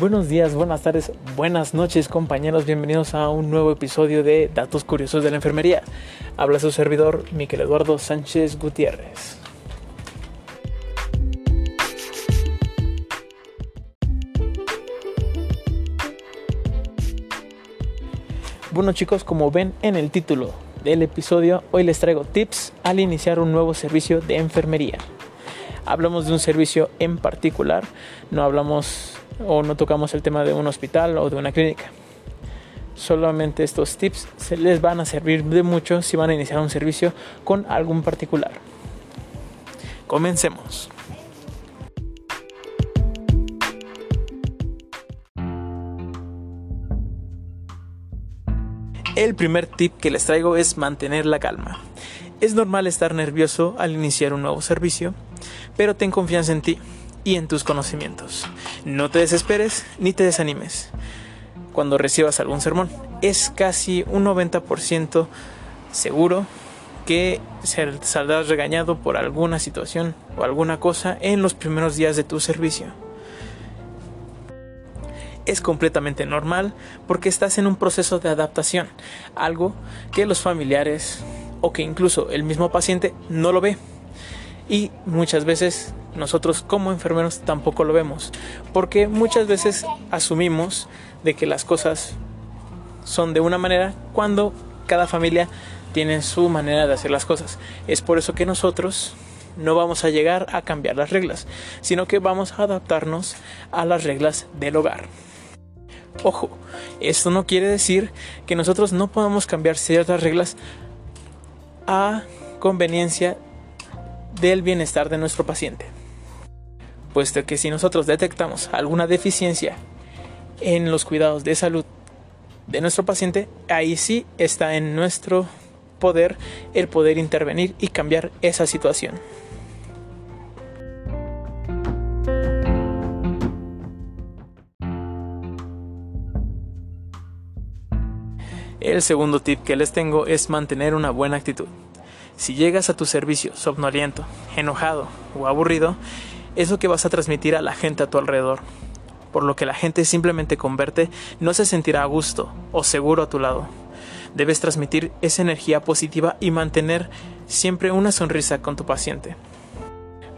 Buenos días, buenas tardes, buenas noches compañeros, bienvenidos a un nuevo episodio de Datos Curiosos de la Enfermería. Habla su servidor, Miquel Eduardo Sánchez Gutiérrez. Bueno chicos, como ven en el título del episodio, hoy les traigo tips al iniciar un nuevo servicio de enfermería. Hablamos de un servicio en particular, no hablamos o no tocamos el tema de un hospital o de una clínica. Solamente estos tips se les van a servir de mucho si van a iniciar un servicio con algún particular. Comencemos. El primer tip que les traigo es mantener la calma. Es normal estar nervioso al iniciar un nuevo servicio, pero ten confianza en ti y en tus conocimientos. No te desesperes ni te desanimes cuando recibas algún sermón. Es casi un 90% seguro que saldrás regañado por alguna situación o alguna cosa en los primeros días de tu servicio. Es completamente normal porque estás en un proceso de adaptación, algo que los familiares o que incluso el mismo paciente no lo ve. Y muchas veces nosotros como enfermeros tampoco lo vemos, porque muchas veces asumimos de que las cosas son de una manera cuando cada familia tiene su manera de hacer las cosas. Es por eso que nosotros no vamos a llegar a cambiar las reglas, sino que vamos a adaptarnos a las reglas del hogar. Ojo, esto no quiere decir que nosotros no podamos cambiar ciertas reglas a conveniencia del bienestar de nuestro paciente. Puesto que si nosotros detectamos alguna deficiencia en los cuidados de salud de nuestro paciente, ahí sí está en nuestro poder el poder intervenir y cambiar esa situación. El segundo tip que les tengo es mantener una buena actitud. Si llegas a tu servicio somnoliento, enojado o aburrido, es lo que vas a transmitir a la gente a tu alrededor. Por lo que la gente simplemente con verte no se sentirá a gusto o seguro a tu lado. Debes transmitir esa energía positiva y mantener siempre una sonrisa con tu paciente.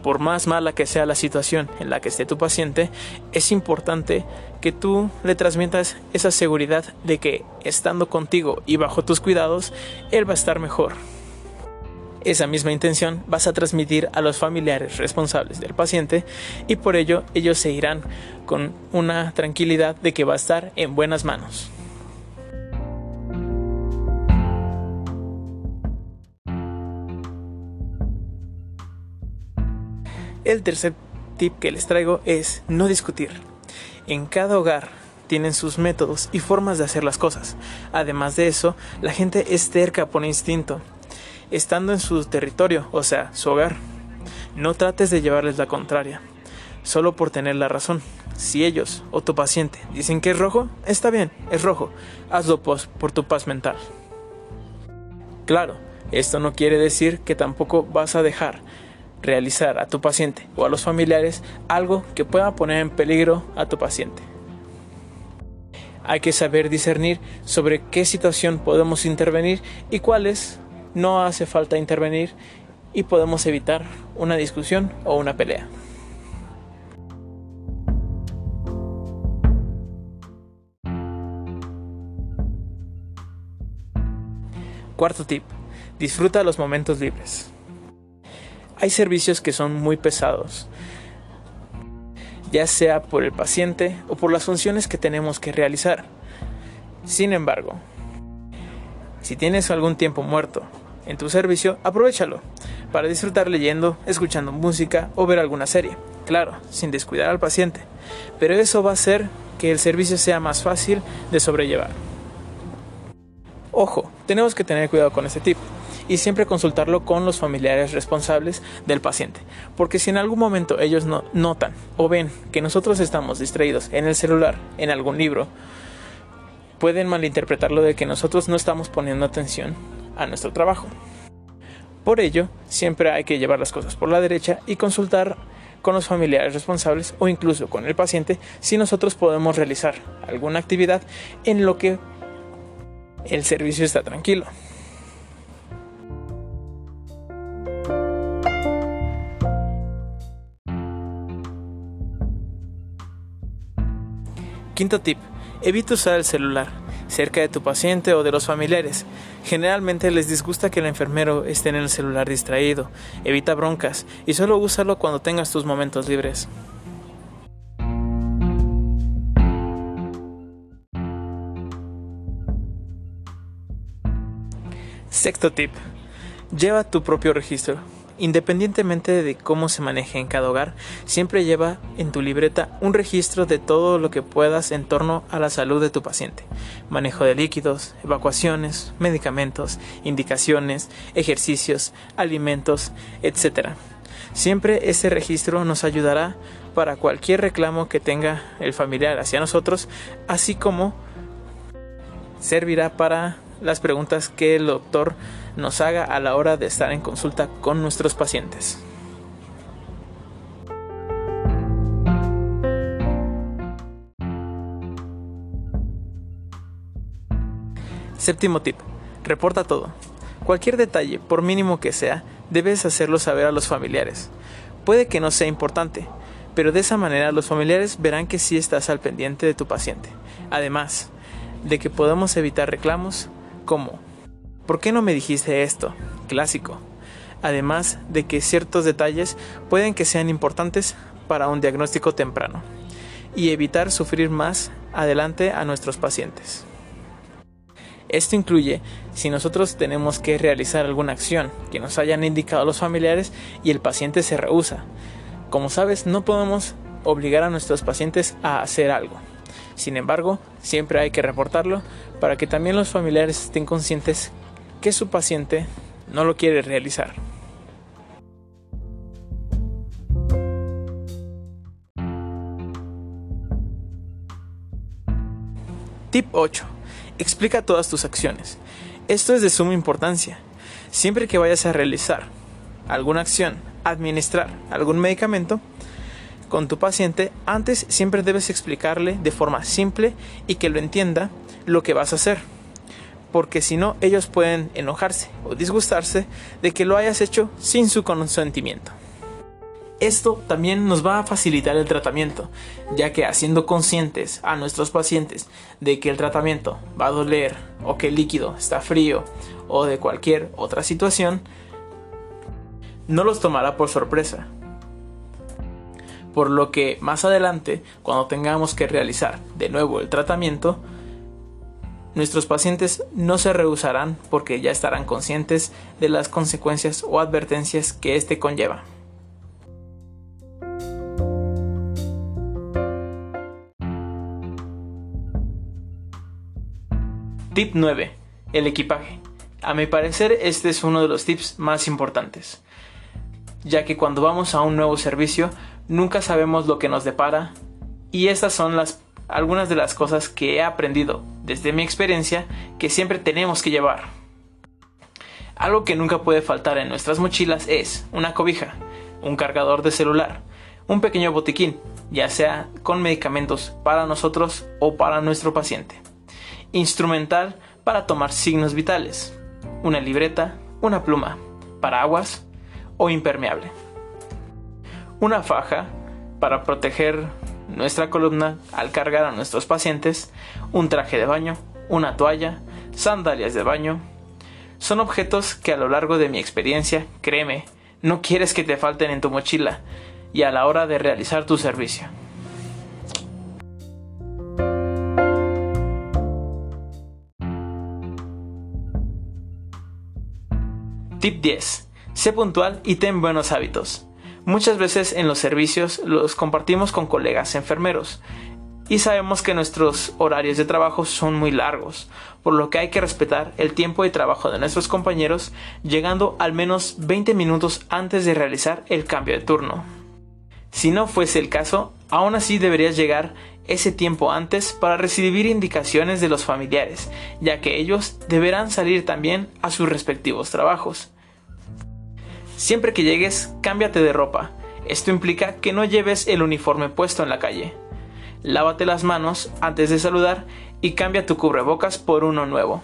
Por más mala que sea la situación en la que esté tu paciente, es importante que tú le transmitas esa seguridad de que estando contigo y bajo tus cuidados, él va a estar mejor. Esa misma intención vas a transmitir a los familiares responsables del paciente y por ello ellos se irán con una tranquilidad de que va a estar en buenas manos. El tercer tip que les traigo es no discutir. En cada hogar tienen sus métodos y formas de hacer las cosas. Además de eso, la gente es terca por instinto, estando en su territorio, o sea, su hogar. No trates de llevarles la contraria, solo por tener la razón. Si ellos o tu paciente dicen que es rojo, está bien, es rojo. Hazlo por tu paz mental. Claro, esto no quiere decir que tampoco vas a dejar realizar a tu paciente o a los familiares algo que pueda poner en peligro a tu paciente. Hay que saber discernir sobre qué situación podemos intervenir y cuáles no hace falta intervenir y podemos evitar una discusión o una pelea. Cuarto tip. Disfruta los momentos libres. Hay servicios que son muy pesados, ya sea por el paciente o por las funciones que tenemos que realizar. Sin embargo, si tienes algún tiempo muerto en tu servicio, aprovechalo para disfrutar leyendo, escuchando música o ver alguna serie. Claro, sin descuidar al paciente, pero eso va a hacer que el servicio sea más fácil de sobrellevar. Ojo, tenemos que tener cuidado con este tip y siempre consultarlo con los familiares responsables del paciente, porque si en algún momento ellos no notan o ven que nosotros estamos distraídos en el celular, en algún libro, pueden malinterpretarlo de que nosotros no estamos poniendo atención a nuestro trabajo. Por ello, siempre hay que llevar las cosas por la derecha y consultar con los familiares responsables o incluso con el paciente si nosotros podemos realizar alguna actividad en lo que el servicio está tranquilo. Quinto tip, evita usar el celular cerca de tu paciente o de los familiares. Generalmente les disgusta que el enfermero esté en el celular distraído. Evita broncas y solo úsalo cuando tengas tus momentos libres. Sexto tip. Lleva tu propio registro. Independientemente de cómo se maneje en cada hogar, siempre lleva en tu libreta un registro de todo lo que puedas en torno a la salud de tu paciente. Manejo de líquidos, evacuaciones, medicamentos, indicaciones, ejercicios, alimentos, etc. Siempre ese registro nos ayudará para cualquier reclamo que tenga el familiar hacia nosotros, así como servirá para las preguntas que el doctor nos haga a la hora de estar en consulta con nuestros pacientes. Séptimo tip. Reporta todo. Cualquier detalle, por mínimo que sea, debes hacerlo saber a los familiares. Puede que no sea importante, pero de esa manera los familiares verán que sí estás al pendiente de tu paciente. Además de que podemos evitar reclamos como ¿Por qué no me dijiste esto? Clásico. Además de que ciertos detalles pueden que sean importantes para un diagnóstico temprano y evitar sufrir más adelante a nuestros pacientes. Esto incluye si nosotros tenemos que realizar alguna acción que nos hayan indicado los familiares y el paciente se rehúsa. Como sabes, no podemos obligar a nuestros pacientes a hacer algo. Sin embargo, siempre hay que reportarlo para que también los familiares estén conscientes que su paciente no lo quiere realizar. Tip 8. Explica todas tus acciones. Esto es de suma importancia. Siempre que vayas a realizar alguna acción, administrar algún medicamento con tu paciente, antes siempre debes explicarle de forma simple y que lo entienda lo que vas a hacer porque si no ellos pueden enojarse o disgustarse de que lo hayas hecho sin su consentimiento. Esto también nos va a facilitar el tratamiento, ya que haciendo conscientes a nuestros pacientes de que el tratamiento va a doler o que el líquido está frío o de cualquier otra situación, no los tomará por sorpresa. Por lo que más adelante, cuando tengamos que realizar de nuevo el tratamiento, Nuestros pacientes no se rehusarán porque ya estarán conscientes de las consecuencias o advertencias que éste conlleva. Tip 9. El equipaje. A mi parecer este es uno de los tips más importantes, ya que cuando vamos a un nuevo servicio nunca sabemos lo que nos depara y estas son las algunas de las cosas que he aprendido desde mi experiencia que siempre tenemos que llevar. Algo que nunca puede faltar en nuestras mochilas es una cobija, un cargador de celular, un pequeño botiquín, ya sea con medicamentos para nosotros o para nuestro paciente, instrumental para tomar signos vitales, una libreta, una pluma, paraguas o impermeable, una faja para proteger nuestra columna al cargar a nuestros pacientes un traje de baño, una toalla, sandalias de baño. Son objetos que a lo largo de mi experiencia, créeme, no quieres que te falten en tu mochila y a la hora de realizar tu servicio. Tip 10. Sé puntual y ten buenos hábitos. Muchas veces en los servicios los compartimos con colegas enfermeros y sabemos que nuestros horarios de trabajo son muy largos, por lo que hay que respetar el tiempo de trabajo de nuestros compañeros llegando al menos 20 minutos antes de realizar el cambio de turno. Si no fuese el caso, aún así deberías llegar ese tiempo antes para recibir indicaciones de los familiares, ya que ellos deberán salir también a sus respectivos trabajos. Siempre que llegues, cámbiate de ropa. Esto implica que no lleves el uniforme puesto en la calle. Lávate las manos antes de saludar y cambia tu cubrebocas por uno nuevo.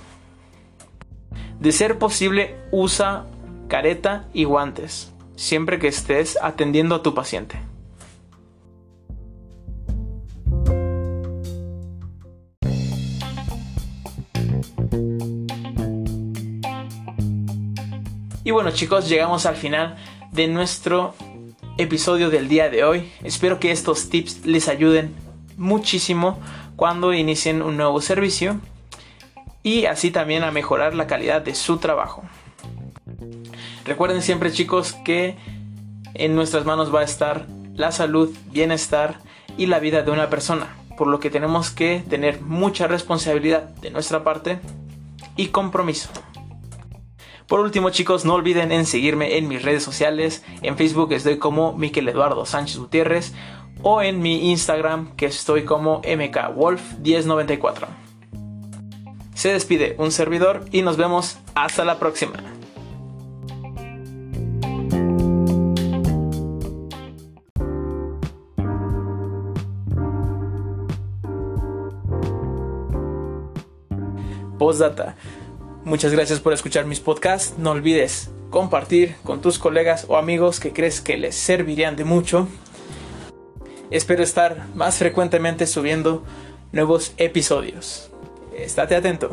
De ser posible, usa careta y guantes, siempre que estés atendiendo a tu paciente. Y bueno chicos, llegamos al final de nuestro episodio del día de hoy. Espero que estos tips les ayuden muchísimo cuando inicien un nuevo servicio y así también a mejorar la calidad de su trabajo. Recuerden siempre chicos que en nuestras manos va a estar la salud, bienestar y la vida de una persona, por lo que tenemos que tener mucha responsabilidad de nuestra parte y compromiso. Por último chicos, no olviden en seguirme en mis redes sociales. En Facebook estoy como Miquel Eduardo Sánchez Gutiérrez o en mi Instagram que estoy como mkwolf1094. Se despide un servidor y nos vemos hasta la próxima. Postdata. Muchas gracias por escuchar mis podcasts. No olvides compartir con tus colegas o amigos que crees que les servirían de mucho. Espero estar más frecuentemente subiendo nuevos episodios. Estate atento.